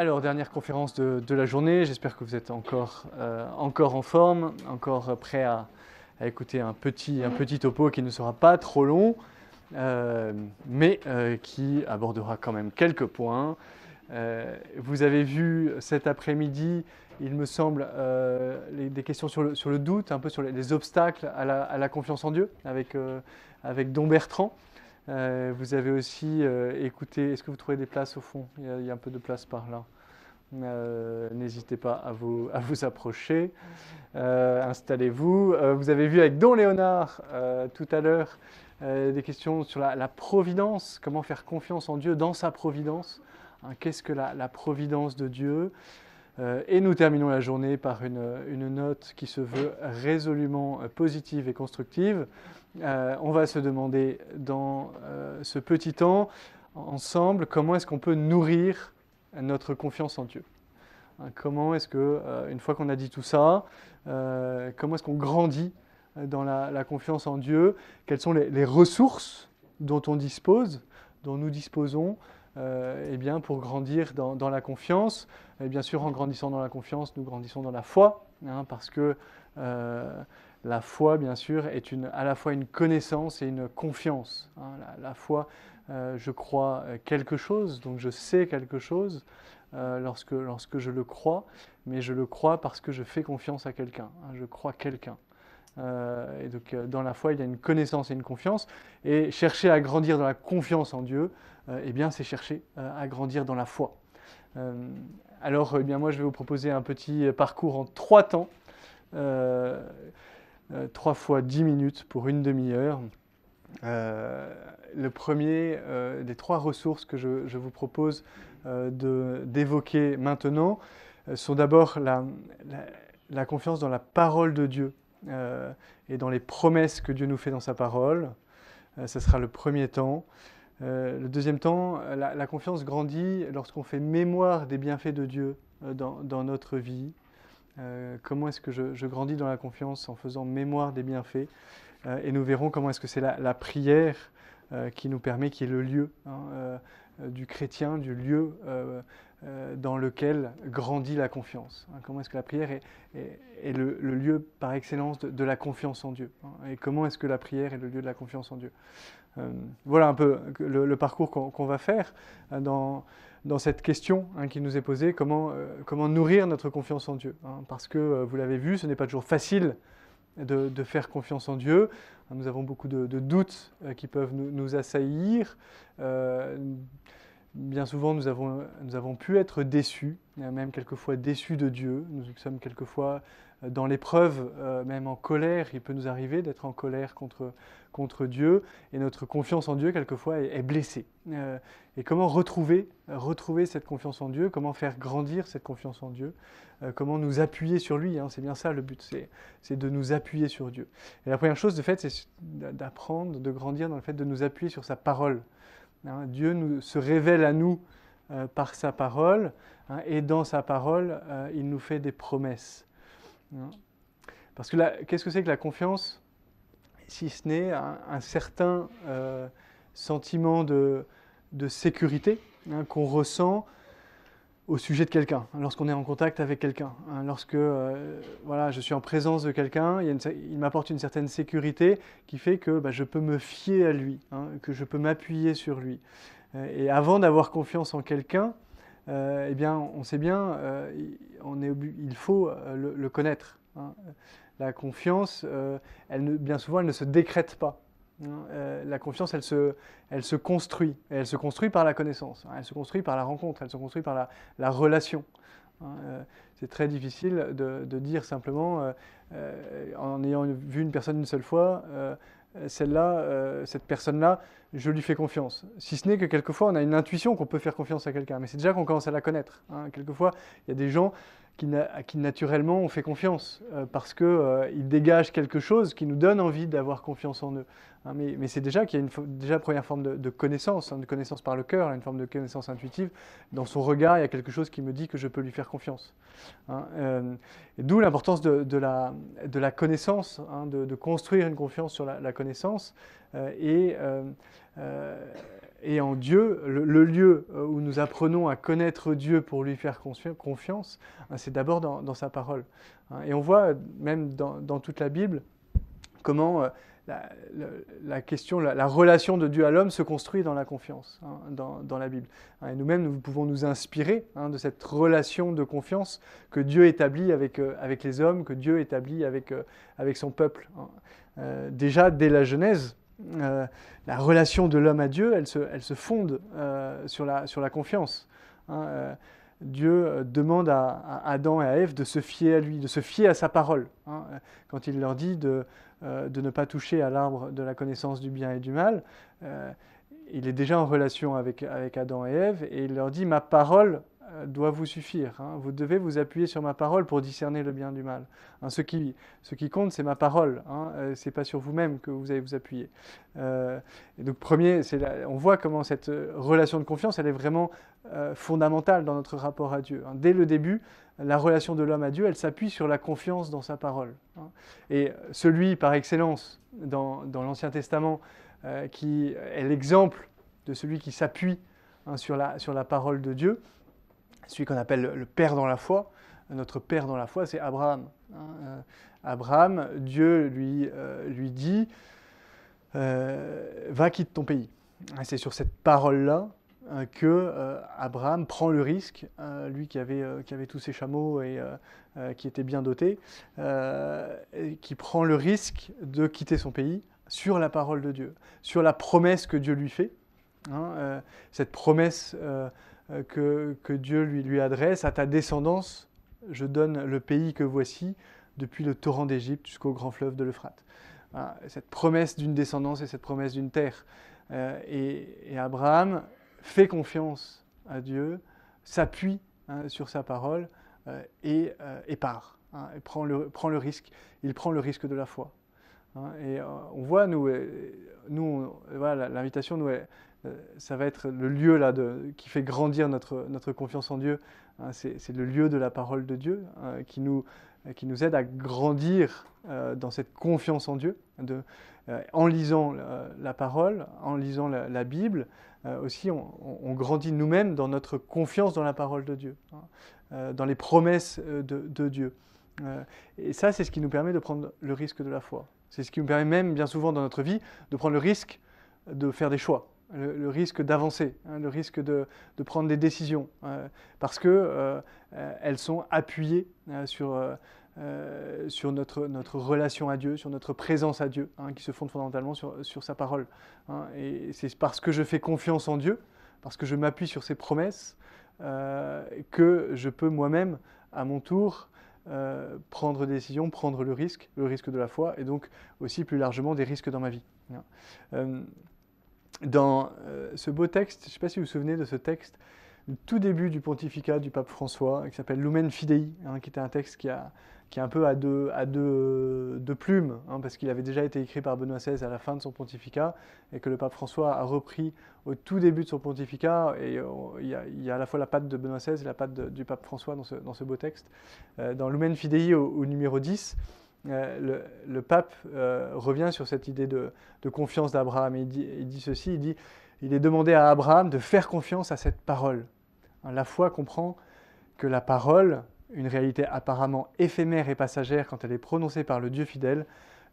Alors, dernière conférence de, la journée. J'espère que vous êtes encore, euh, encore en forme, encore prêt à, écouter un petit, un petit topo qui ne sera pas trop long, euh, mais euh, qui abordera quand même quelques points. vous avez vu cet après-midi, il me semble, des questions sur le, sur le, doute, un peu sur les, obstacles à la, à la, confiance en Dieu avec, avec Don Bertrand. Vous avez aussi écouté, est-ce que vous trouvez des places au fond? Il y, a, un peu de place par là. Euh, n'hésitez pas à vous, à vous approcher. Installez-vous. vous avez vu avec Don Léonard tout à l'heure des questions sur la, providence, comment faire confiance en Dieu dans sa providence. Hein, qu'est-ce que la, providence de Dieu et nous terminons la journée par une, une, note qui se veut résolument positive et constructive. Euh, on va se demander dans euh, ce petit temps, ensemble, comment est-ce qu'on peut nourrir notre confiance en Dieu. Hein, comment est-ce que, euh, une fois qu'on a dit tout ça, comment est-ce qu'on grandit dans la, confiance en Dieu? Quelles sont les, ressources dont on dispose, dont nous disposons eh bien, pour grandir dans, la confiance? Et bien sûr, en grandissant dans la confiance, nous grandissons dans la foi, hein, parce que la foi, bien sûr, est à la fois une connaissance et une confiance. Hein. La, foi, euh, je crois quelque chose, donc je sais quelque chose euh, lorsque, lorsque je le crois, mais je le crois parce que je fais confiance à quelqu'un. Hein. je crois quelqu'un. Euh, et donc dans la foi, il y a une connaissance et une confiance. Et chercher à grandir dans la confiance en Dieu, eh bien, c'est chercher à grandir dans la foi. alors, eh bien, moi, je vais vous proposer un petit parcours en trois temps. 3 euh, fois 10 minutes pour une demi-heure. Euh, le premier euh, des trois ressources que je, vous propose d'évoquer maintenant sont d'abord la, confiance dans la parole de Dieu et dans les promesses que Dieu nous fait dans sa parole. ce sera le premier temps. le deuxième temps, la, confiance grandit lorsqu'on fait mémoire des bienfaits de Dieu dans, dans notre vie. Euh, comment est-ce que je, grandis dans la confiance en faisant mémoire des bienfaits? Euh, et nous verrons comment est-ce que c'est la, prière euh, qui nous permet, qui est le lieu hein, du chrétien, du lieu dans lequel grandit la confiance. Hein. comment est-ce que la prière est, le, lieu par excellence de, la confiance en Dieu. Hein. et comment est-ce que la prière est le lieu de la confiance en Dieu. voilà un peu le, parcours qu'on va faire dans cette question qui nous est posée, comment, euh, nourrir notre confiance en Dieu. Parce que, euh, vous l'avez vu, ce n'est pas toujours facile de, faire confiance en Dieu. Nous avons beaucoup de, doutes euh, qui peuvent nous, assaillir. bien souvent, nous avons, nous avons pu être déçus, même quelquefois déçus de Dieu. Nous sommes quelquefois dans l'épreuve, même en colère. Il peut nous arriver d'être en colère contre, contre Dieu et notre confiance en Dieu quelquefois est, blessée. Euh, et comment retrouver, retrouver cette confiance en Dieu, comment faire grandir cette confiance en Dieu, euh, comment nous appuyer sur lui, hein, c'est bien ça le but, c'est de nous appuyer sur Dieu. Et la première chose de fait, c'est d'apprendre, de grandir dans le fait de nous appuyer sur sa parole. Hein? Dieu se révèle à nous euh, par sa parole, hein, et dans sa parole, il nous fait des promesses. Parce que qu'est-ce que c'est que la confiance si ce n'est un, certain euh, sentiment de, sécurité hein, qu'on ressent au sujet de quelqu'un, hein, lorsqu'on est en contact avec quelqu'un, hein, lorsque euh, voilà, je suis en présence de quelqu'un, il, m'apporte une certaine sécurité qui fait que bah, je peux me fier à lui, que je peux m'appuyer sur lui. Euh, et avant d'avoir confiance en quelqu'un, eh bien, on sait bien, est, il faut le, le connaître. La confiance, euh, bien souvent, elle ne se décrète pas. Hein. Euh, la confiance, elle se, construit. elle se construit par la connaissance. Hein. Elle se construit par la rencontre. Elle se construit par la, relation. Hein. Euh, c'est très difficile de, dire simplement, en ayant vu une personne une seule fois, celle-là, cette personne-là, je lui fais confiance. Si ce n'est que quelquefois, on a une intuition qu'on peut faire confiance à quelqu'un, mais c'est déjà qu'on commence à la connaître. Quelquefois, il y a des gens qui, qui naturellement on fait confiance, euh, parce qu'ils euh, dégagent quelque chose qui nous donne envie d'avoir confiance en eux. Hein, mais, c'est déjà qu'il y a une première forme de, connaissance, hein, de connaissance par le cœur, une forme de connaissance intuitive. Dans son regard, il y a quelque chose qui me dit que je peux lui faire confiance. Hein, euh, D'où l'importance de, la, connaissance, hein, de, construire une confiance sur la, connaissance. Et en Dieu, le, lieu où nous apprenons à connaître Dieu pour lui faire confiance, hein, c'est d'abord dans, sa parole. Hein. Et on voit même dans, toute la Bible comment la, question, la, relation de Dieu à l'homme se construit dans la confiance, hein, dans, la Bible. Et nous-mêmes, nous pouvons nous inspirer de cette relation de confiance que Dieu établit avec, euh, les hommes, que Dieu établit avec, euh, son peuple. Euh, déjà, dès la Genèse, la relation de l'homme à Dieu, elle se, elle se fonde sur, la, sur la confiance. Dieu demande à, Adam et à Ève de se fier à lui, de se fier à sa parole. quand il leur dit de, de ne pas toucher à l'arbre de la connaissance du bien et du mal, il est déjà en relation avec, avec Adam et Ève et il leur dit Ma parole euh, doit vous suffire. Hein. Vous devez vous appuyer sur ma parole pour discerner le bien du mal. Hein, ce, qui, compte, c'est ma parole. Hein. Euh, ce n'est pas sur vous-même que vous allez vous appuyer. Euh, donc, premier, on voit comment cette relation de confiance, elle est vraiment fondamentale dans notre rapport à Dieu. Hein. Dès le début, la relation de l'homme à Dieu, elle s'appuie sur la confiance dans sa parole. Et celui, par excellence, dans, l'Ancien Testament, qui est l'exemple de celui qui s'appuie sur la parole de Dieu, celui qu'on appelle le Père dans la foi. Notre Père dans la foi, c'est Abraham. Hein. Euh, Abraham, Dieu lui, euh, lui dit, euh, va quitte ton pays. C'est sur cette parole-là que Abraham prend le risque, lui qui avait, qui avait tous ses chameaux et qui était bien doté, qui prend le risque de quitter son pays sur la parole de Dieu, sur la promesse que Dieu lui fait. Hein, cette promesse euh, que, Dieu lui, lui adresse, à ta descendance, je donne le pays que voici, depuis le torrent d'Égypte jusqu'au grand fleuve de l'Euphrate. cette promesse d'une descendance et cette promesse d'une terre. Euh, et, Abraham fait confiance à Dieu, s'appuie hein, sur sa parole euh, et, part. Hein, et prend le, prend le risque. Il prend le risque de la foi. Hein. et on voit, nous, nous voilà, l'invitation nous est ça va être le lieu là qui fait grandir notre, notre confiance en Dieu. Hein, c'est le lieu de la parole de Dieu hein, qui, nous, qui nous aide à grandir euh, dans cette confiance en Dieu, euh, en lisant la, parole, en lisant la, Bible. aussi, on, grandit nous-mêmes dans notre confiance dans la parole de Dieu, hein, dans les promesses de Dieu. et ça, c'est ce qui nous permet de prendre le risque de la foi. C'est ce qui nous permet même, bien souvent dans notre vie, de prendre le risque de faire des choix le, risque d'avancer, hein, le risque de, prendre des décisions, euh, parce qu'elles euh, euh, sont appuyées sur, sur notre, notre relation à Dieu, sur notre présence à Dieu, hein, qui se fonde fondamentalement sur, sur sa parole. Hein. et c'est parce que je fais confiance en Dieu, parce que je m'appuie sur ses promesses, que je peux moi-même, à mon tour, prendre des décisions, prendre le risque, le risque de la foi, et donc aussi plus largement des risques dans ma vie dans euh, ce beau texte, je ne sais pas si vous vous souvenez de ce texte, le tout début du pontificat du pape François, qui s'appelle Lumen Fidei, hein, qui était un texte qui, a, qui est un peu à deux, à deux, plumes, hein, parce qu'il avait déjà été écrit par Benoît XVI à la fin de son pontificat, et que le pape François a repris au tout début de son pontificat, et euh, il, y a, à la fois la patte de Benoît XVI et la patte du pape François dans ce, dans ce beau texte. Euh, dans Lumen Fidei au numéro 10, euh, le, pape euh, revient sur cette idée de, confiance d'Abraham. Il dit, il dit, ceci, il dit, il est demandé à Abraham de faire confiance à cette parole. La foi comprend que la parole, une réalité apparemment éphémère et passagère quand elle est prononcée par le Dieu fidèle,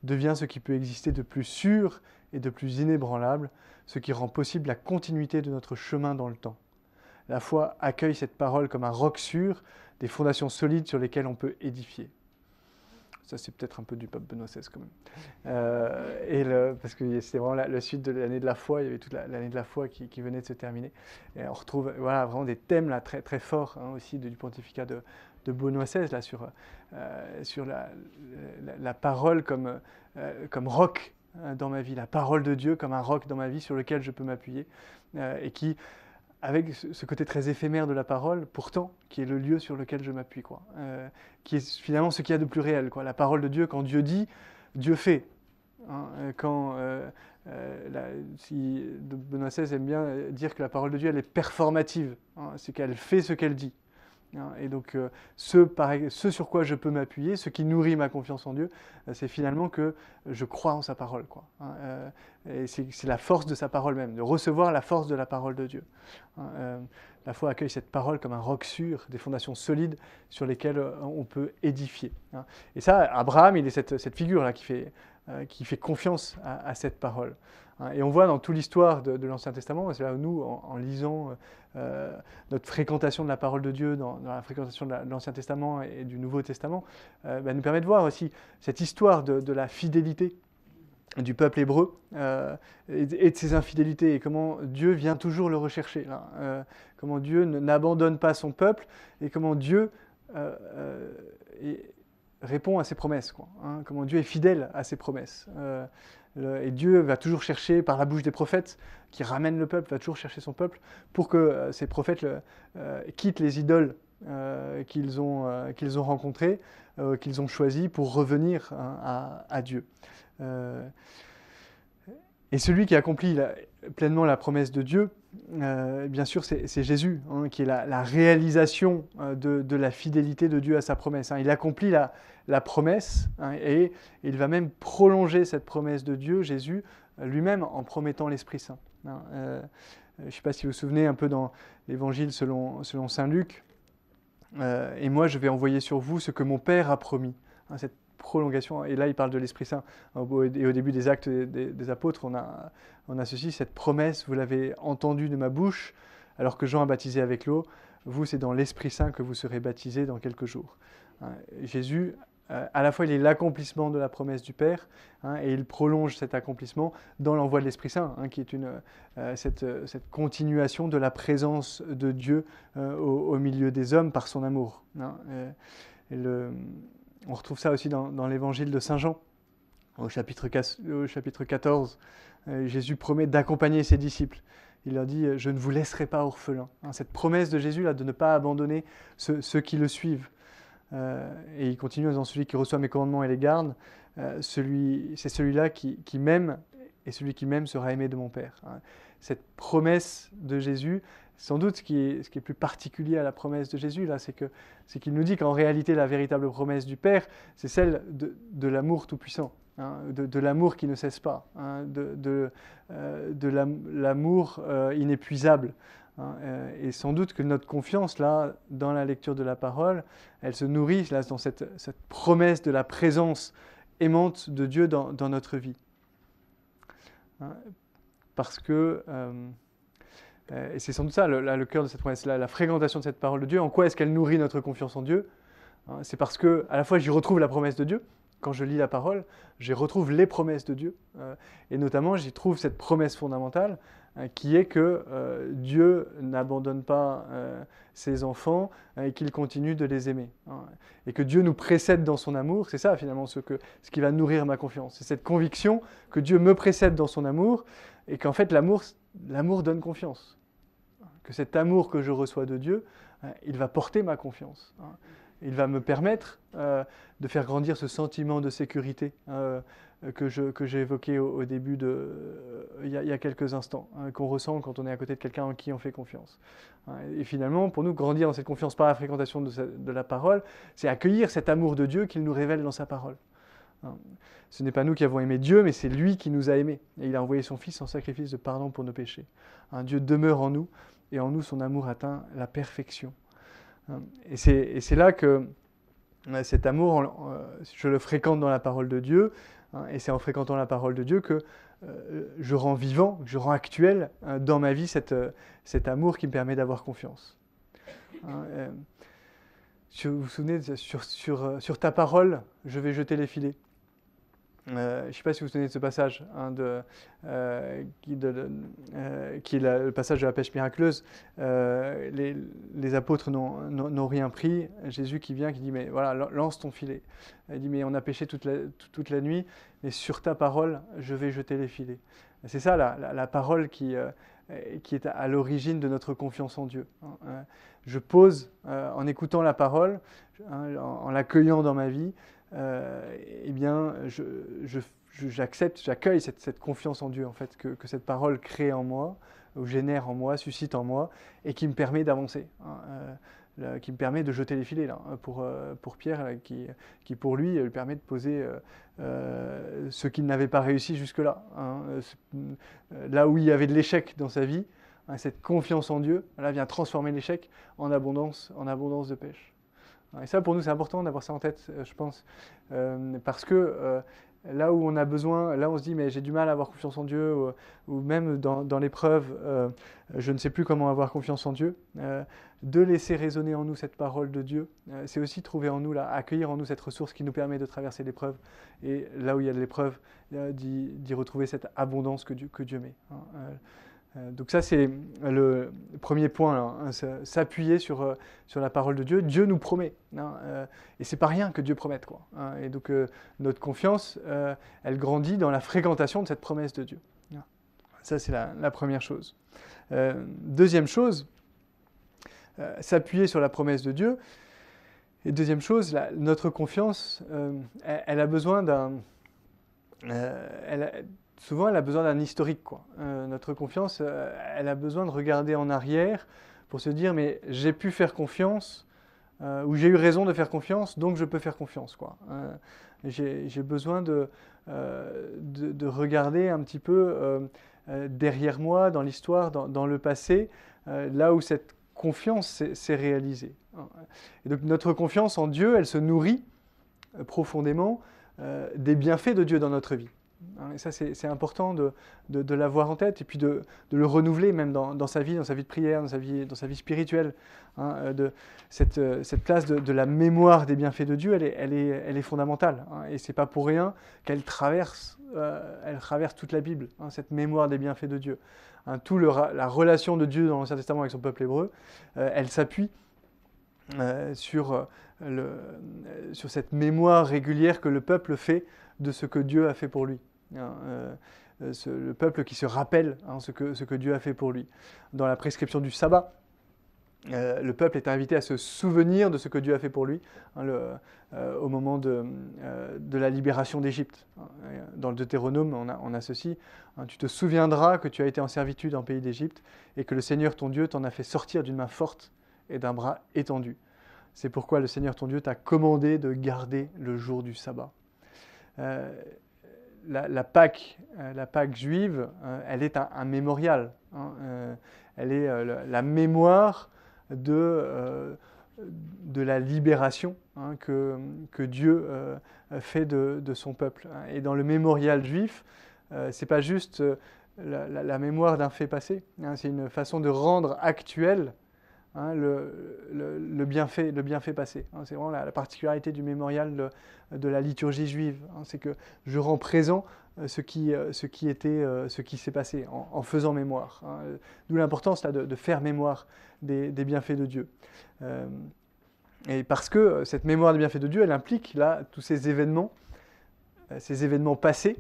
devient ce qui peut exister de plus sûr et de plus inébranlable, ce qui rend possible la continuité de notre chemin dans le temps. La foi accueille cette parole comme un roc sûr, des fondations solides sur lesquelles on peut édifier. Ça, c'est peut-être un peu du pape Benoît XVI quand même. Euh, et parce que c'était vraiment la, suite de l'année de la foi, il y avait toute l'année de la foi qui, venait de se terminer. Et on retrouve voilà, vraiment des thèmes là, très, très forts hein, aussi du pontificat de, Benoît XVI là, sur, euh, sur la, la, parole comme, euh, comme roc hein, dans ma vie, la parole de Dieu comme un roc dans ma vie sur lequel je peux m'appuyer et qui avec ce côté très éphémère de la parole, pourtant, qui est le lieu sur lequel je m'appuie, quoi. Euh, qui est finalement ce qu'il y a de plus réel, quoi. La parole de Dieu, quand Dieu dit, Dieu fait. Hein. Euh, quand euh, Benoît XVI aime bien dire que la parole de Dieu, elle est performative, hein. c'est qu'elle fait ce qu'elle dit. Hein. Et donc, euh, ce, sur quoi je peux m'appuyer, ce qui nourrit ma confiance en Dieu, euh, c'est finalement que je crois en sa parole. Quoi. Hein. Euh, et c'est la force de sa parole même, de recevoir la force de la parole de Dieu. Hein. la foi accueille cette parole comme un roc sûr, des fondations solides sur lesquelles on peut édifier. Et ça, Abraham, il est cette, cette figure-là qui fait, qui fait confiance à cette parole. Hein, et on voit dans toute l'histoire de, l'Ancien Testament, c'est là où nous, en, lisant euh, notre fréquentation de la parole de Dieu, dans, la fréquentation de l'Ancien Testament et du Nouveau Testament, euh, bah, nous permet de voir aussi cette histoire de, la fidélité du peuple hébreu euh, et, de ses infidélités et comment Dieu vient toujours le rechercher, comment Dieu n'abandonne pas son peuple et comment Dieu répond à ses promesses, hein, comment Dieu est fidèle à ses promesses. Et Dieu va toujours chercher, par la bouche des prophètes, qui ramènent le peuple, va toujours chercher son peuple, pour que euh, ces prophètes euh, quittent les idoles euh, qu'ils ont, qu'ils ont rencontrées, qu'ils ont choisies, pour revenir hein, à, Dieu. Et celui qui accomplit pleinement la promesse de Dieu, bien sûr, c'est Jésus, hein, qui est la, réalisation de, la fidélité de Dieu à sa promesse. Hein. Il accomplit la, promesse, hein, et il va même prolonger cette promesse de Dieu, Jésus, lui-même, en promettant l'Esprit Saint. Euh, je ne sais pas si vous vous souvenez un peu dans l'Évangile selon, Saint Luc, euh, et moi je vais envoyer sur vous ce que mon Père a promis. Cette prolongation, et là il parle de l'Esprit Saint. Et au début des actes des, apôtres, on a, on a ceci, cette promesse, vous l'avez entendue de ma bouche, alors que Jean a baptisé avec l'eau, vous c'est dans l'Esprit Saint que vous serez baptisés dans quelques jours. Jésus euh, à la fois il est l'accomplissement de la promesse du Père, hein, et il prolonge cet accomplissement dans l'envoi de l'Esprit Saint, hein, qui est une, euh, cette, cette, continuation de la présence de Dieu euh, au, milieu des hommes par son amour. Hein, on retrouve ça aussi dans, l'évangile de Saint Jean, au chapitre, au chapitre 14. Jésus promet d'accompagner ses disciples. Il leur dit Je ne vous laisserai pas orphelins. cette promesse de Jésus là, de ne pas abandonner ceux, qui le suivent. Euh, et il continue en disant Celui qui reçoit mes commandements et les garde, euh, c'est celui-là qui, qui m'aime, et celui qui m'aime sera aimé de mon Père. Hein. Cette promesse de Jésus, sans doute ce qui, est, plus particulier à la promesse de Jésus, là, c'est, qu'il nous dit qu'en réalité, la véritable promesse du Père, c'est celle de, de l'amour tout-puissant. Hein, de, l'amour qui ne cesse pas, hein, de, de, euh, l'amour inépuisable. Hein, euh, et sans doute que notre confiance, là, dans la lecture de la parole, elle se nourrit là, dans cette, promesse de la présence aimante de Dieu dans, notre vie. Parce que, euh, euh, et c'est sans doute ça le, cœur de cette promesse, la, la, fréquentation de cette parole de Dieu, en quoi est-ce qu'elle nourrit notre confiance en Dieu hein, C'est parce que, à la fois, j'y retrouve la promesse de Dieu, quand je lis la parole, j'y retrouve les promesses de Dieu. et notamment, j'y trouve cette promesse fondamentale euh, qui est que euh, Dieu n'abandonne pas euh, ses enfants et qu'il continue de les aimer. Hein. et que Dieu nous précède dans son amour, c'est ça finalement ce, que, ce qui va nourrir ma confiance. C'est cette conviction que Dieu me précède dans son amour et qu'en fait l'amour donne confiance. Que cet amour que je reçois de Dieu, il va porter ma confiance. Hein. Il va me permettre de faire grandir ce sentiment de sécurité euh, que, j'ai évoqué au, début de, euh, il, y a, quelques instants, hein, qu'on ressent quand on est à côté de quelqu'un en qui on fait confiance. Hein, et finalement, pour nous, grandir dans cette confiance par la fréquentation de, la parole, c'est accueillir cet amour de Dieu qu'il nous révèle dans sa parole. Hein, ce n'est pas nous qui avons aimé Dieu, mais c'est lui qui nous a aimés. Et il a envoyé son Fils en sacrifice de pardon pour nos péchés. Dieu demeure en nous, et en nous, son amour atteint la perfection. Et c'est là que cet amour, euh, je le fréquente dans la parole de Dieu, Hein, et c'est en fréquentant la parole de Dieu que euh, je rends vivant, je rends actuel hein, dans ma vie euh, cet amour qui me permet d'avoir confiance. Hein, euh, vous vous souvenez, sur, sur, ta parole, je vais jeter les filets. Euh, je ne sais pas si vous vous de ce passage, hein, de, euh, qui, euh, qui, est le passage de la pêche miraculeuse. Les, apôtres n'ont rien pris. Jésus qui vient, qui dit, mais voilà, lance ton filet. Il dit, mais on a pêché toute la, toute la nuit, mais sur ta parole, je vais jeter les filets. C'est ça la, la, parole qui, qui est à l'origine de notre confiance en Dieu. Hein. Je pose, en écoutant la parole, hein, en l'accueillant dans ma vie, eh bien, j'accepte, j'accueille cette, confiance en Dieu, en fait, que, cette parole crée en moi, ou génère en moi, suscite en moi, et qui me permet d'avancer. Hein. Euh, qui me permet de jeter les filets là, pour, pour Pierre, qui, pour lui lui permet de poser ce qu'il n'avait pas réussi jusque-là. Hein. là où il y avait de l'échec dans sa vie, hein, cette confiance en Dieu, là vient transformer l'échec en abondance, en abondance de pêche. Et ça, pour nous, c'est important d'avoir ça en tête, je pense, parce que là où on a besoin, là on se dit mais j'ai du mal à avoir confiance en Dieu, ou, même dans, l'épreuve, euh, je ne sais plus comment avoir confiance en Dieu, euh, de laisser résonner en nous cette parole de Dieu, euh, c'est aussi trouver en nous, là, accueillir en nous cette ressource qui nous permet de traverser l'épreuve, et là où il y a de l'épreuve, d'y retrouver cette abondance que Dieu, que Dieu met. Hein. Euh, donc ça, c'est le premier point, hein, s'appuyer sur, euh, sur la parole de Dieu. Dieu nous promet. Hein, euh, et c'est pas rien que Dieu promette. Hein. et donc notre confiance, elle grandit dans la fréquentation de cette promesse de Dieu. Ça, c'est la, première chose. deuxième chose, s'appuyer sur la promesse de Dieu. Et deuxième chose, notre confiance, elle, a besoin d'un souvent, elle a besoin d'un historique. Euh, notre confiance, euh, elle a besoin de regarder en arrière pour se dire, mais j'ai pu faire confiance, euh, ou j'ai eu raison de faire confiance, donc je peux faire confiance. Quoi. j'ai besoin de, de, regarder un petit peu derrière moi, dans l'histoire, dans, dans, le passé, là où cette confiance s'est réalisée. Et donc notre confiance en Dieu, elle se nourrit profondément des bienfaits de Dieu dans notre vie. Hein, et ça, c'est important de, l'avoir en tête et puis de, le renouveler même dans, sa vie, dans sa vie de prière, dans sa vie, spirituelle. Hein, euh, euh, cette place de, la mémoire des bienfaits de Dieu, elle est, fondamentale. Hein, et c'est pas pour rien qu'elle traverse, euh, toute la Bible, cette mémoire des bienfaits de Dieu. tout la relation de Dieu dans l'Ancien Testament avec son peuple hébreu, elle s'appuie sur cette mémoire régulière que le peuple fait de ce que Dieu a fait pour lui. Hein, euh, euh, le peuple qui se rappelle hein, ce, que, Dieu a fait pour lui. Dans la prescription du sabbat, euh, le peuple est invité à se souvenir de ce que Dieu a fait pour lui hein, au moment de, de la libération d'Égypte. Dans le Deutéronome, on a, on a ceci Tu te souviendras que tu as été en servitude en pays d'Égypte et que le Seigneur ton Dieu t'en a fait sortir d'une main forte et d'un bras étendu. C'est pourquoi le Seigneur ton Dieu t'a commandé de garder le jour du sabbat la, Pâque, euh, la Pâque juive, euh, elle est un, mémorial. Hein, euh, elle est la mémoire de, de la libération hein, que, que, Dieu fait de, son peuple. Hein. Et dans le mémorial juif, c'est pas juste la, mémoire d'un fait passé, c'est une façon de rendre actuel Hein, le, bienfait, le bienfait passé. Hein, c'est vraiment la, particularité du mémorial de, la liturgie juive. Hein, c'est que je rends présent euh, ce qui, euh, ce qui, était, euh, ce qui s'est passé en, faisant mémoire. D'où l'importance de, de, faire mémoire des, bienfaits de Dieu. et parce que cette mémoire des bienfaits de Dieu, elle implique là tous ces événements, ces événements passés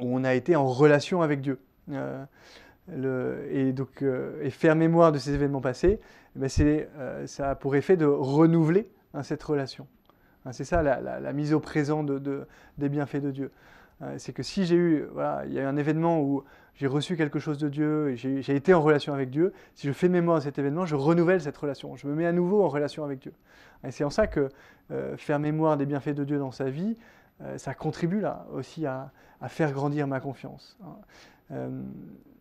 où on a été en relation avec Dieu et, donc, euh, faire mémoire de ces événements passés, eh ben euh, ça a pour effet de renouveler hein, cette relation. Hein, c'est ça la, mise au présent de, des bienfaits de Dieu. Euh, c'est que si j'ai eu, il y a eu un événement où j'ai reçu quelque chose de Dieu, j'ai été en relation avec Dieu, si je fais mémoire de cet événement, je renouvelle cette relation, je me mets à nouveau en relation avec Dieu. Et c'est en ça que faire mémoire des bienfaits de Dieu dans sa vie, ça contribue là aussi à, faire grandir ma confiance. Hein.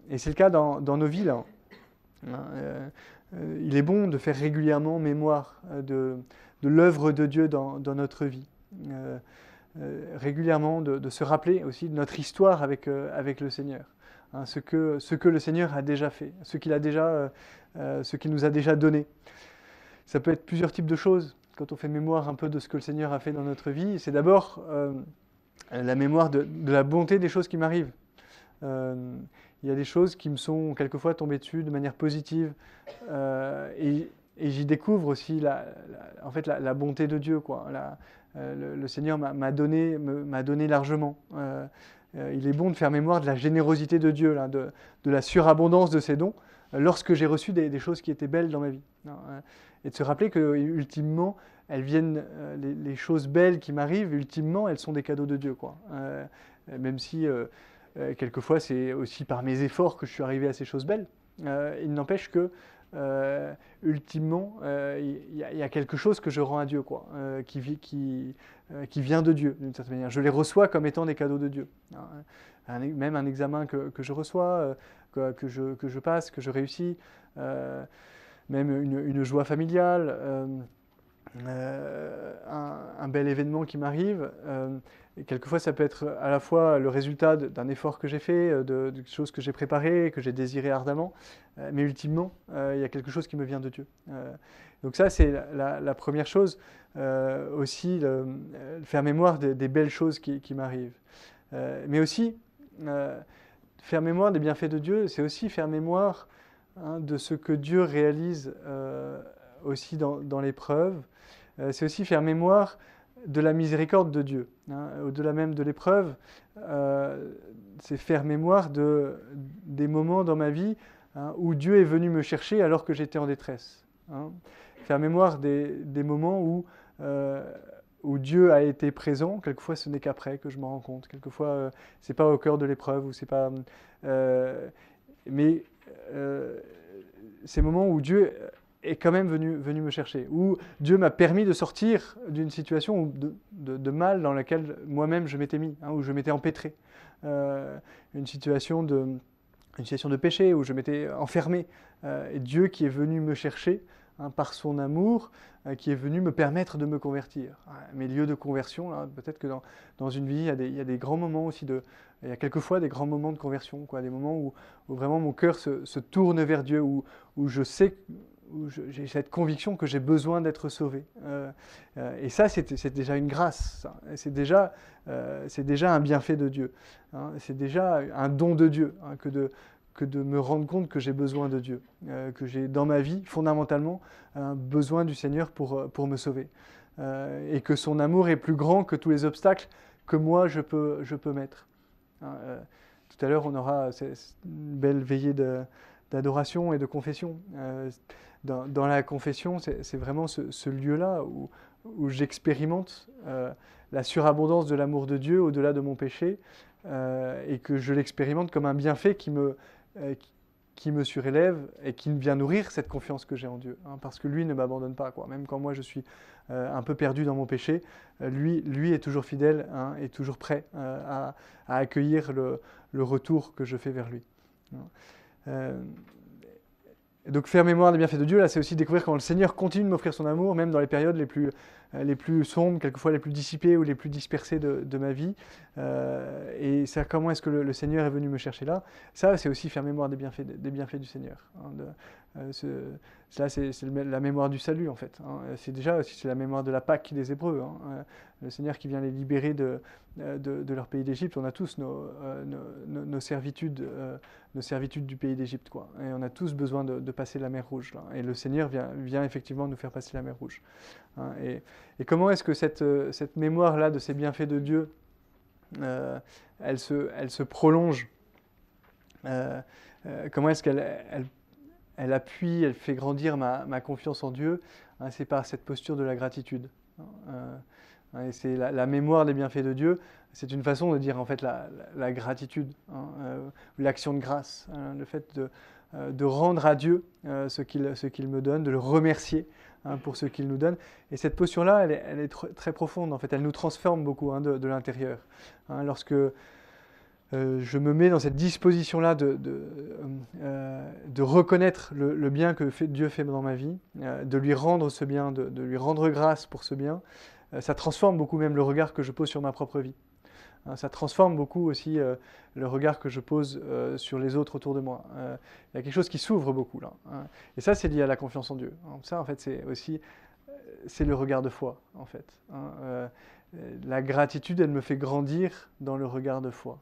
Et c'est le cas dans, nos villes. Hein. Euh, euh, il est bon de faire régulièrement mémoire euh, de, l'œuvre de Dieu dans, notre vie. régulièrement de, se rappeler aussi de notre histoire avec, le Seigneur. Hein, ce, que, le Seigneur a déjà fait, ce qu'il nous a déjà donné. Ça peut être plusieurs types de choses quand on fait mémoire un peu de ce que le Seigneur a fait dans notre vie. C'est d'abord la mémoire de, la bonté des choses qui m'arrivent il y a des choses qui me sont quelquefois tombées dessus de manière positive. Euh, et, j'y découvre aussi la, en fait, la, bonté de Dieu. Quoi. Euh, le, Seigneur m'a donné, donné largement. Euh, il est bon de faire mémoire de la générosité de Dieu, de, la surabondance de ses dons, lorsque j'ai reçu des, choses qui étaient belles dans ma vie. Et de se rappeler que, ultimement, elles viennent, les, les choses belles qui m'arrivent, ultimement, elles sont des cadeaux de Dieu. Quoi. même si euh, quelquefois, c'est aussi par mes efforts que je suis arrivé à ces choses belles. il n'empêche que ultimement, il y, a quelque chose que je rends à Dieu, quoi, qui, vient de Dieu, d'une certaine manière. Je les reçois comme étant des cadeaux de Dieu. Même un examen que, je reçois, que, je, que, je, passe, que je réussis, même une, joie familiale. Euh, un, bel événement qui m'arrive. Euh, et quelquefois, ça peut être à la fois le résultat d'un effort que j'ai fait, euh, de, choses que j'ai préparées, que j'ai désirées ardemment, mais ultimement, il y a quelque chose qui me vient de Dieu. donc ça, c'est la, première chose. aussi, faire mémoire des, belles choses qui, m'arrivent. mais aussi, faire mémoire des bienfaits de Dieu, c'est aussi faire mémoire hein, de ce que Dieu réalise aussi dans, dans l'épreuve. Euh, c'est aussi faire mémoire de la miséricorde de Dieu. Hein. Au-delà même de l'épreuve, euh, c'est faire mémoire de, des moments dans ma vie hein, où Dieu est venu me chercher alors que j'étais en détresse. Hein. Faire mémoire des, des moments où, euh, où Dieu a été présent. Quelquefois, ce n'est qu'après que je m'en rends compte. Quelquefois, ce c'est pas au cœur de l'épreuve ou c'est pas. mais ces moments où Dieu est quand même venu, venu me chercher, où Dieu m'a permis de sortir d'une situation de, de, mal dans laquelle moi-même je m'étais mis, hein, où je m'étais empêtré, euh, une, situation de, une situation de péché, où je m'étais enfermé, euh, et Dieu qui est venu me chercher hein, par son amour, euh, qui est venu me permettre de me convertir. Mes lieux de conversion, peut-être que dans, dans, une vie, il y, a des, il y, a des, grands moments aussi de... Il y a quelquefois des grands moments de conversion, quoi, des moments où, où vraiment mon cœur se, se, tourne vers Dieu, où, où je sais où j'ai cette conviction que j'ai besoin d'être sauvé. Euh, euh, et ça, c'est déjà une grâce. C'est déjà, euh, un bienfait de Dieu. Hein. c'est déjà un don de Dieu hein, que, de, me rendre compte que j'ai besoin de Dieu, que j'ai dans ma vie, fondamentalement, un besoin du Seigneur pour, me sauver. et que son amour est plus grand que tous les obstacles que moi je peux, mettre. Hein. tout à l'heure, on aura une belle veillée d'adoration et de confession dans, la confession, c'est vraiment ce, lieu-là où, j'expérimente euh, la surabondance de l'amour de Dieu au-delà de mon péché euh, et que je l'expérimente comme un bienfait qui me, euh, qui me surélève et qui vient nourrir cette confiance que j'ai en Dieu. Hein, parce que lui ne m'abandonne pas. Quoi. Même quand moi je suis un peu perdu dans mon péché, lui, est toujours fidèle hein, et toujours prêt à, accueillir le, le, retour que je fais vers lui. Donc faire mémoire des bienfaits de Dieu, là, c'est aussi découvrir comment le Seigneur continue de m'offrir son amour, même dans les périodes les plus, euh, les plus sombres, quelquefois les plus dissipées ou les plus dispersées de, ma vie. Euh, et comment est-ce que le, Seigneur est venu me chercher là? Ça, c'est aussi faire mémoire des bienfaits, des bienfaits du Seigneur. Hein, euh, c'est la mémoire du salut, en fait. Hein. C'est déjà aussi la mémoire de la Pâque des Hébreux. Hein. Le Seigneur qui vient les libérer de, de, leur pays d'Égypte. On a tous nos, nos, servitudes, nos servitudes du pays d'Égypte. Et on a tous besoin de, passer la mer Rouge. Et le Seigneur vient, vient effectivement nous faire passer la mer Rouge. Et, et, comment est-ce que cette, cette mémoire-là de ces bienfaits de Dieu, elle, se, elle se prolonge Comment est-ce qu'elle elle, appuie, elle fait grandir ma, confiance en Dieu, hein, c'est par cette posture de la gratitude. Hein, euh, et c'est la, mémoire des bienfaits de Dieu, c'est une façon de dire en fait la, gratitude, hein, euh, l'action de grâce, le fait de, euh, rendre à Dieu ce qu'il me donne, de le remercier pour ce qu'il nous donne. Et cette posture-là, elle, est très profonde, en fait, elle nous transforme beaucoup de, de l'intérieur. lorsque euh, je me mets dans cette disposition-là de, de, euh, reconnaître le, bien que Dieu fait dans ma vie, euh, de lui rendre ce bien, de, lui rendre grâce pour ce bien. ça transforme beaucoup même le regard que je pose sur ma propre vie. Hein, ça transforme beaucoup aussi le regard que je pose sur les autres autour de moi. Il y a quelque chose qui s'ouvre beaucoup là. Hein. Et ça, c'est lié à la confiance en Dieu. ça, en fait, c'est aussi c'est le regard de foi, en fait. La gratitude, elle me fait grandir dans le regard de foi.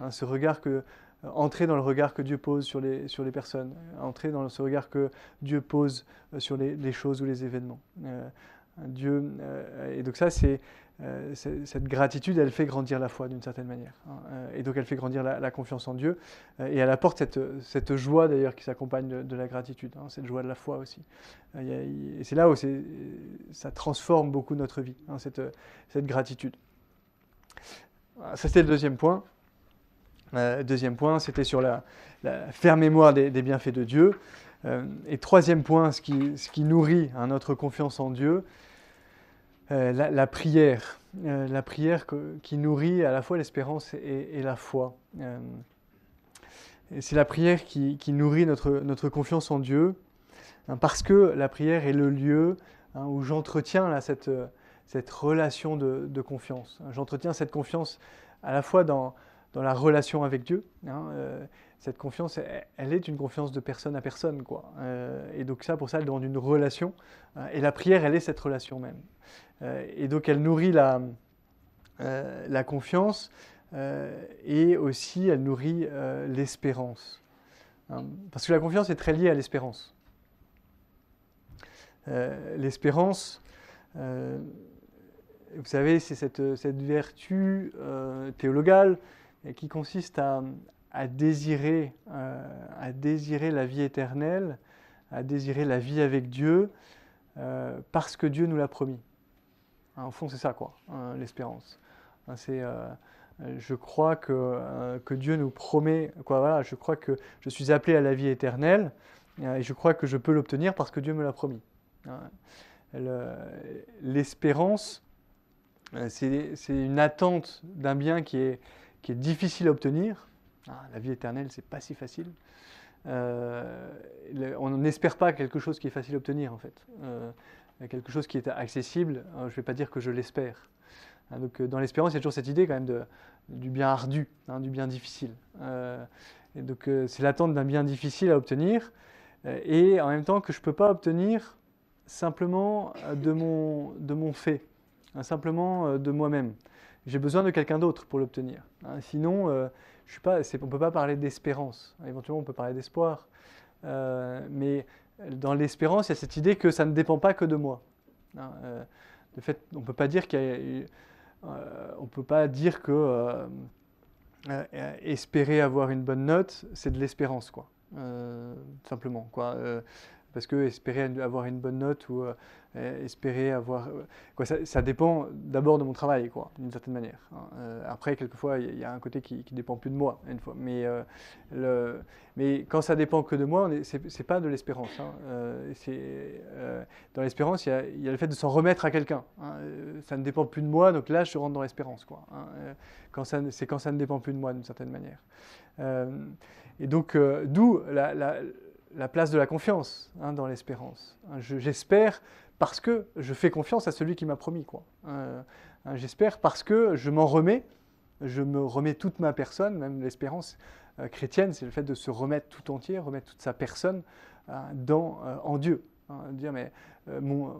Hein, ce regard que, euh, entrer dans le regard que Dieu pose sur les, sur les personnes, entrer dans ce regard que Dieu pose euh, sur les, choses ou les événements. Euh, Dieu, et donc ça, c'est euh, cette gratitude, elle fait grandir la foi d'une certaine manière. Hein. Euh, et donc elle fait grandir la, confiance en Dieu. Euh, et elle apporte cette, joie d'ailleurs qui s'accompagne de, la gratitude, hein, cette joie de la foi aussi. et c'est là où ça transforme beaucoup notre vie, hein, cette, gratitude. Ça c'était le deuxième point. deuxième point, c'était sur la, faire mémoire des, bienfaits de Dieu. et troisième point, ce qui, nourrit notre confiance en Dieu, la, prière. la prière qui nourrit à la fois l'espérance et, la foi. c'est la prière qui, nourrit notre, notre confiance en Dieu, hein, parce que la prière est le lieu hein, où j'entretiens cette, cette relation de, confiance. J'entretiens cette confiance à la fois dans, dans la relation avec Dieu. Hein, euh, cette confiance, elle, est une confiance de personne à personne. Euh, et donc ça, pour ça, elle demande une relation. Hein, et la prière, elle est cette relation même. Euh, et donc elle nourrit la, confiance et aussi elle nourrit l'espérance. Hein, parce que la confiance est très liée à l'espérance. l'espérance, vous savez, c'est cette, vertu euh, théologale qui consiste à, désirer, euh, à désirer la vie éternelle, à désirer la vie avec Dieu, euh, parce que Dieu nous l'a promis. Hein, au fond, c'est ça, quoi, hein, l'espérance. Hein, c'est, je crois que, que, Dieu nous promet, quoi, voilà, je crois que je suis appelé à la vie éternelle, et je crois que je peux l'obtenir parce que Dieu me l'a promis. L'espérance, euh, c'est une attente d'un bien qui est, qui est, difficile à obtenir. Ah, la vie éternelle, c'est pas si facile. Euh, on n'espère pas quelque chose qui est facile à obtenir, en fait. Euh, quelque chose qui est accessible, je ne vais pas dire que je l'espère. Hein, donc, dans l'espérance, il y a toujours cette idée quand même de, du bien ardu, hein, du bien difficile. donc, c'est l'attente d'un bien difficile à obtenir, et en même temps que je ne peux pas obtenir simplement de mon, de mon fait. Hein, simplement euh, de moi-même. J'ai besoin de quelqu'un d'autre pour l'obtenir. Sinon, euh, on ne peut pas parler d'espérance. Éventuellement, on peut parler d'espoir. Euh, mais dans l'espérance, il y a cette idée que ça ne dépend pas que de moi. Hein. de fait, on ne peut pas dire qu'il on peut pas dire que espérer avoir une bonne note, c'est de l'espérance, quoi. simplement, quoi. Parce que espérer avoir une bonne note ou euh, espérer avoir. Euh, quoi, ça, dépend d'abord de mon travail, quoi, d'une certaine manière. Hein. Euh, après, quelquefois, il y, a un côté qui, dépend plus de moi, une fois. Mais, le, mais quand ça dépend que de moi, c'est pas de l'espérance. Hein. dans l'espérance, il y, a le fait de s'en remettre à quelqu'un. Hein. Ça ne dépend plus de moi, donc là, je rentre dans l'espérance. Quoi, c'est quand ça ne dépend plus de moi, d'une certaine manière. et donc, d'où la, la, place de la confiance hein, dans l'espérance. J'espère parce que je fais confiance à celui qui m'a promis. Euh, hein, j'espère parce que je m'en remets, je me remets toute ma personne, même l'espérance euh, chrétienne, c'est le fait de se remettre tout entier, remettre toute sa personne euh, dans, en Dieu. Hein, dire, mais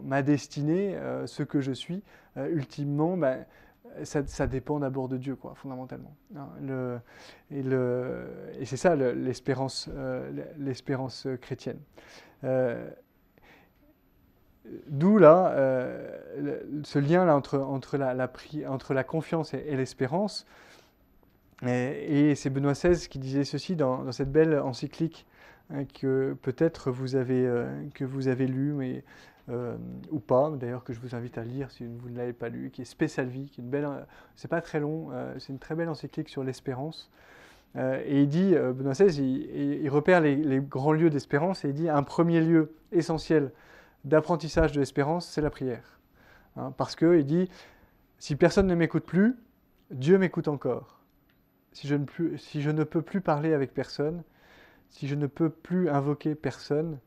ma destinée, ce que je suis, ultimement, ben, ça, dépend d'abord de Dieu, quoi, fondamentalement. Le, et, le, c'est ça l'espérance, l'espérance chrétienne. D'où là, euh, ce lien là entre, la, confiance et, l'espérance. Et, c'est Benoît XVI qui disait ceci dans, cette belle encyclique hein, que peut-être vous avez, euh, vous avez lu, mais, euh, ou pas, d'ailleurs que je vous invite à lire si vous ne l'avez pas lu, qui est Spécial Vie, qui est belle, c'est pas très long, c'est une très belle encyclique sur l'espérance. et il dit, Benoît XVI, il, il repère les, grands lieux d'espérance et il dit un premier lieu essentiel d'apprentissage de l'espérance, c'est la prière. Hein, parce qu'il dit, si personne ne m'écoute plus, Dieu m'écoute encore. Si je, ne si je ne peux plus parler avec personne, si je ne peux plus invoquer personne,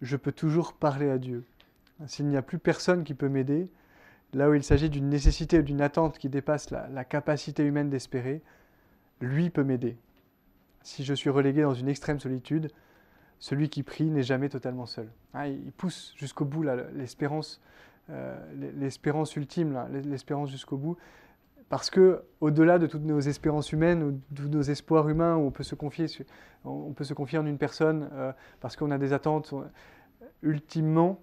je peux toujours parler à Dieu. S'il n'y a plus personne qui peut m'aider, là où il s'agit d'une nécessité ou d'une attente qui dépasse la, capacité humaine d'espérer, lui peut m'aider. Si je suis relégué dans une extrême solitude, celui qui prie n'est jamais totalement seul. Ah, il pousse jusqu'au bout l'espérance, euh, l'espérance ultime, l'espérance jusqu'au bout, parce que au-delà de toutes nos espérances humaines ou de tous nos espoirs humains, où on peut se confier, on peut se confier en une personne euh, parce qu'on a des attentes, ultimement,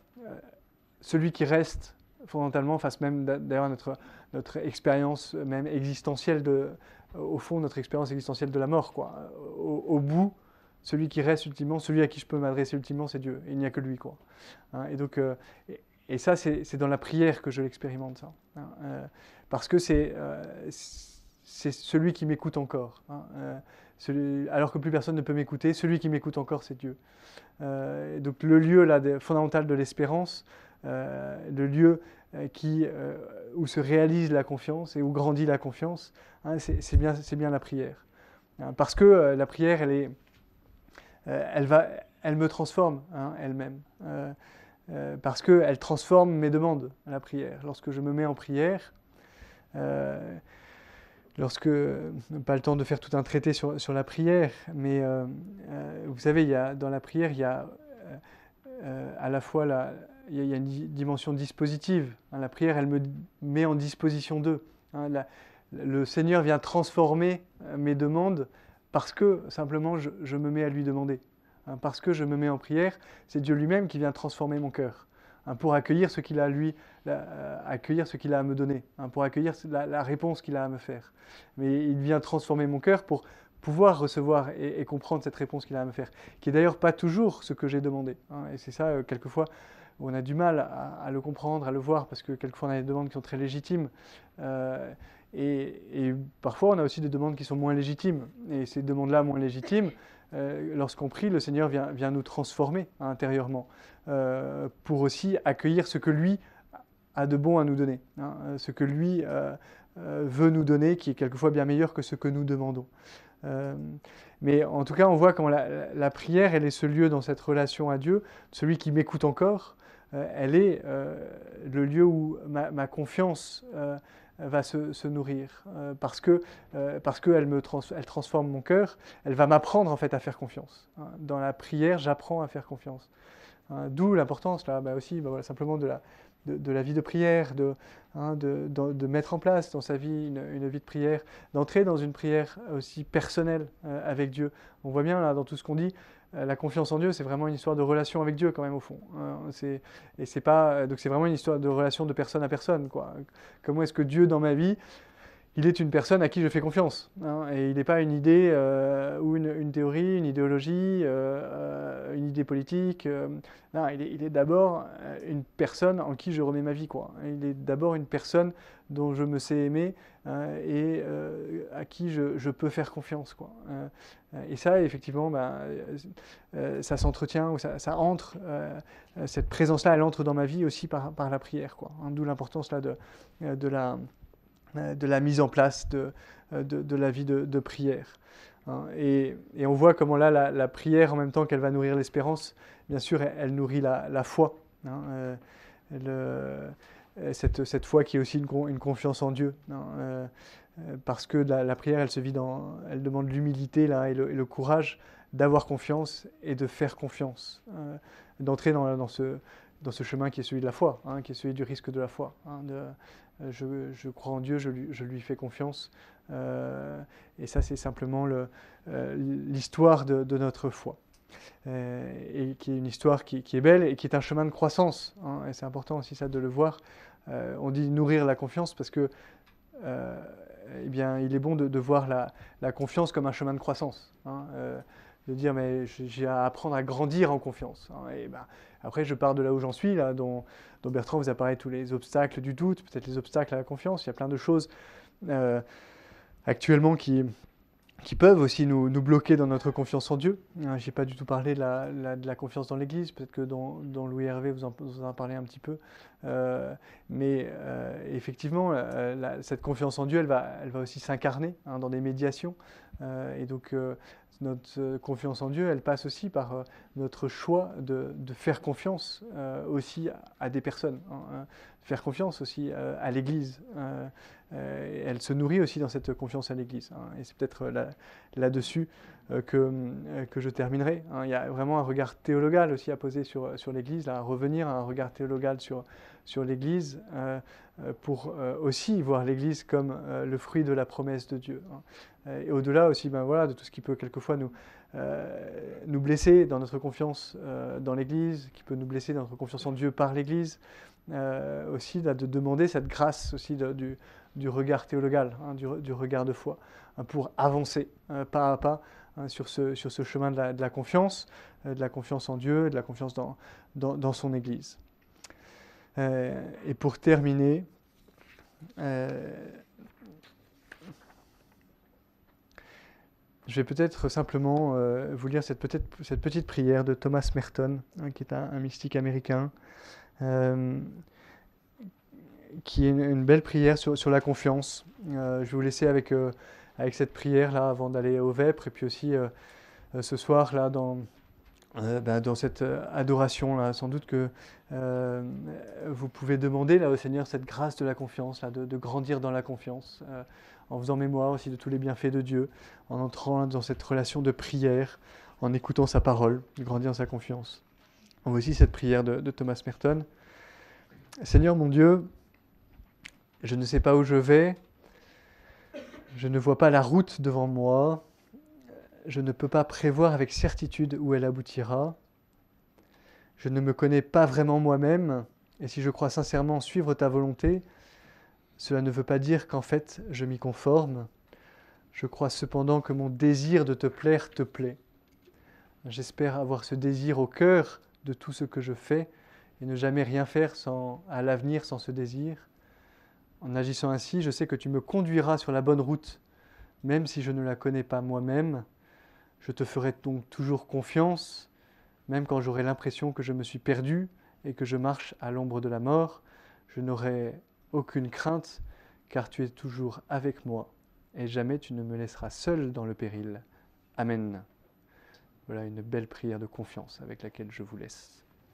celui qui reste fondamentalement face même d'ailleurs à notre, notre expérience même existentielle de, au fond notre expérience existentielle de la mort quoi. au bout celui qui reste ultimement, celui à qui je peux m'adresser ultimement, c'est Dieu. il n'y a que lui. Quoi. Hein, et, donc, euh, et, ça, c'est dans la prière que je l'expérimente. Ça, hein, euh, parce que c'est euh, celui qui m'écoute encore. Hein, alors que plus personne ne peut m'écouter, celui qui m'écoute encore, c'est Dieu. donc le lieu là, fondamental de l'espérance, le lieu qui, où se réalise la confiance et où grandit la confiance, hein, c'est bien, la prière. Hein, parce que la prière, elle, me transforme elle-même. Euh, parce qu'elle transforme mes demandes à la prière. Lorsque je me mets en prière, euh, lorsque, pas le temps de faire tout un traité sur, la prière, mais euh, vous savez, dans la prière, il y a à la fois la, il y a une dimension dispositive. Hein. la prière, elle me met en disposition d'eux. Hein. le Seigneur vient transformer mes demandes parce que simplement je, me mets à lui demander. Hein, parce que je me mets en prière, c'est Dieu lui-même qui vient transformer mon cœur pour accueillir ce qu'il a lui, euh, a à me donner, pour accueillir la, réponse qu'il a à me faire. Mais il vient transformer mon cœur pour pouvoir recevoir et, comprendre cette réponse qu'il a à me faire, qui est d'ailleurs pas toujours ce que j'ai demandé. et c'est ça, euh, quelquefois, on a du mal à, le comprendre, à le voir, parce que quelquefois on a des demandes qui sont très légitimes. Euh, et, parfois on a aussi des demandes qui sont moins légitimes. Et ces demandes-là moins légitimes, euh, lorsqu'on prie, le Seigneur vient, nous transformer intérieurement euh, pour aussi accueillir ce que lui a de bon à nous donner, hein, ce que lui veut nous donner, qui est quelquefois bien meilleur que ce que nous demandons. mais en tout cas, on voit comment la, prière, elle est ce lieu dans cette relation à Dieu, celui qui m'écoute encore, elle est le lieu où ma confiance va se, nourrir euh, parce que euh, parce qu'elle me elle transforme mon cœur. Elle va m'apprendre en fait à faire confiance. Hein. Dans la prière, j'apprends à faire confiance. Hein. D'où l'importance là, bah aussi, bah voilà, simplement de la de, la vie de prière, de, hein, de, mettre en place dans sa vie une, une vie de prière, d'entrer dans une prière aussi personnelle euh, avec Dieu. On voit bien là dans tout ce qu'on dit, euh, la confiance en Dieu, c'est vraiment une histoire de relation avec Dieu quand même au fond. Hein. et c'est pas donc c'est vraiment une histoire de relation de personne à personne quoi. Comment est-ce que Dieu dans ma vie il est une personne à qui je fais confiance. Hein, et il n'est pas une idée euh, ou une, théorie, une idéologie, euh, une idée politique. non, il est, d'abord une personne en qui je remets ma vie. Quoi. Il est d'abord une personne dont je me sais aimer et à qui je, peux faire confiance. Quoi. Et ça, effectivement, euh, ça s'entretient, ça, entre, euh, cette présence-là, elle entre dans ma vie aussi par, la prière. Hein, D'où l'importance là, de, la, mise en place de, de, la vie de, prière. Hein. Et, et, on voit comment là, la, prière, en même temps qu'elle va nourrir l'espérance, bien sûr, elle, nourrit la, foi. Hein. Euh, cette, cette, foi qui est aussi une, confiance en Dieu. Euh, parce que la, prière, elle se vit dans, elle demande l'humilité là et le, courage d'avoir confiance et de faire confiance, euh, d'entrer dans, ce, dans ce chemin qui est celui de la foi, hein, qui est celui du risque de la foi. Hein, euh, je, crois en Dieu, je lui, fais confiance. et ça, c'est simplement l'histoire de, notre foi. Et qui est une histoire qui, est belle et qui est un chemin de croissance. Hein, et c'est important aussi de le voir. on dit nourrir la confiance parce que eh bien, il est bon de, voir la, confiance comme un chemin de croissance. Hein, euh, de dire, mais j'ai à apprendre à grandir en confiance. Hein, et ben, après, je pars de là où j'en suis, là, dont, Bertrand vous apparaît tous les obstacles du doute, peut-être les obstacles à la confiance. Il y a plein de choses euh, actuellement qui, qui peuvent aussi nous, bloquer dans notre confiance en Dieu. Hein, Je n'ai pas du tout parlé de la, confiance dans l'Église, peut-être que dans, Louis Hervé vous en, vous en parlez un petit peu. Euh, mais euh, effectivement, euh, cette confiance en Dieu, elle va, aussi s'incarner hein, dans des médiations. Et donc, notre confiance en Dieu, elle passe aussi par notre choix de, faire confiance aussi à, des personnes. Hein, faire confiance aussi à l'Église. Euh, elle se nourrit aussi dans cette confiance à l'Église. Hein. et c'est peut-être là, là-dessus euh, que, euh, que je terminerai. Hein. Il y a vraiment un regard théologal aussi à poser sur, sur l'Église, à revenir à un regard théologal sur, sur l'Église pour aussi voir l'Église comme le fruit de la promesse de Dieu. Hein. Et au-delà aussi ben voilà, de tout ce qui peut quelquefois nous, nous blesser dans notre confiance dans l'Église, qui peut nous blesser dans notre confiance en Dieu par l'Église, aussi de demander cette grâce aussi du, du regard théologal, hein, du, regard de foi, hein, pour avancer euh, pas à pas hein, sur, ce, chemin de la, confiance, euh, de la confiance en Dieu, de la confiance dans, son Église. Euh, et pour terminer, je vais peut-être simplement vous lire cette, petite prière de Thomas Merton, qui est un, mystique américain, qui est une, belle prière sur, sur la confiance. je vais vous laisser avec, avec cette prière-là avant d'aller au Vêpres, et puis aussi ce soir, là, dans, ben, dans cette adoration, là, sans doute que vous pouvez demander là, au Seigneur cette grâce de la confiance, là, de, de grandir dans la confiance en faisant mémoire aussi de tous les bienfaits de Dieu, en entrant dans cette relation de prière, en écoutant sa parole, de grandir dans sa confiance. On voit aussi cette prière de, Thomas Merton. Seigneur mon Dieu, je ne sais pas où je vais, je ne vois pas la route devant moi, je ne peux pas prévoir avec certitude où elle aboutira, je ne me connais pas vraiment moi-même, et si je crois sincèrement suivre ta volonté, cela ne veut pas dire qu'en fait je m'y conforme. Je crois cependant que mon désir de te plaire te plaît. J'espère avoir ce désir au cœur de tout ce que je fais et ne jamais rien faire sans, à l'avenir sans ce désir. En agissant ainsi, je sais que tu me conduiras sur la bonne route, même si je ne la connais pas moi-même. Je te ferai donc toujours confiance, même quand j'aurai l'impression que je me suis perdu et que je marche à l'ombre de la mort. Je n'aurai aucune crainte, car tu es toujours avec moi, et jamais tu ne me laisseras seul dans le péril. Amen. Voilà une belle prière de confiance avec laquelle je vous laisse.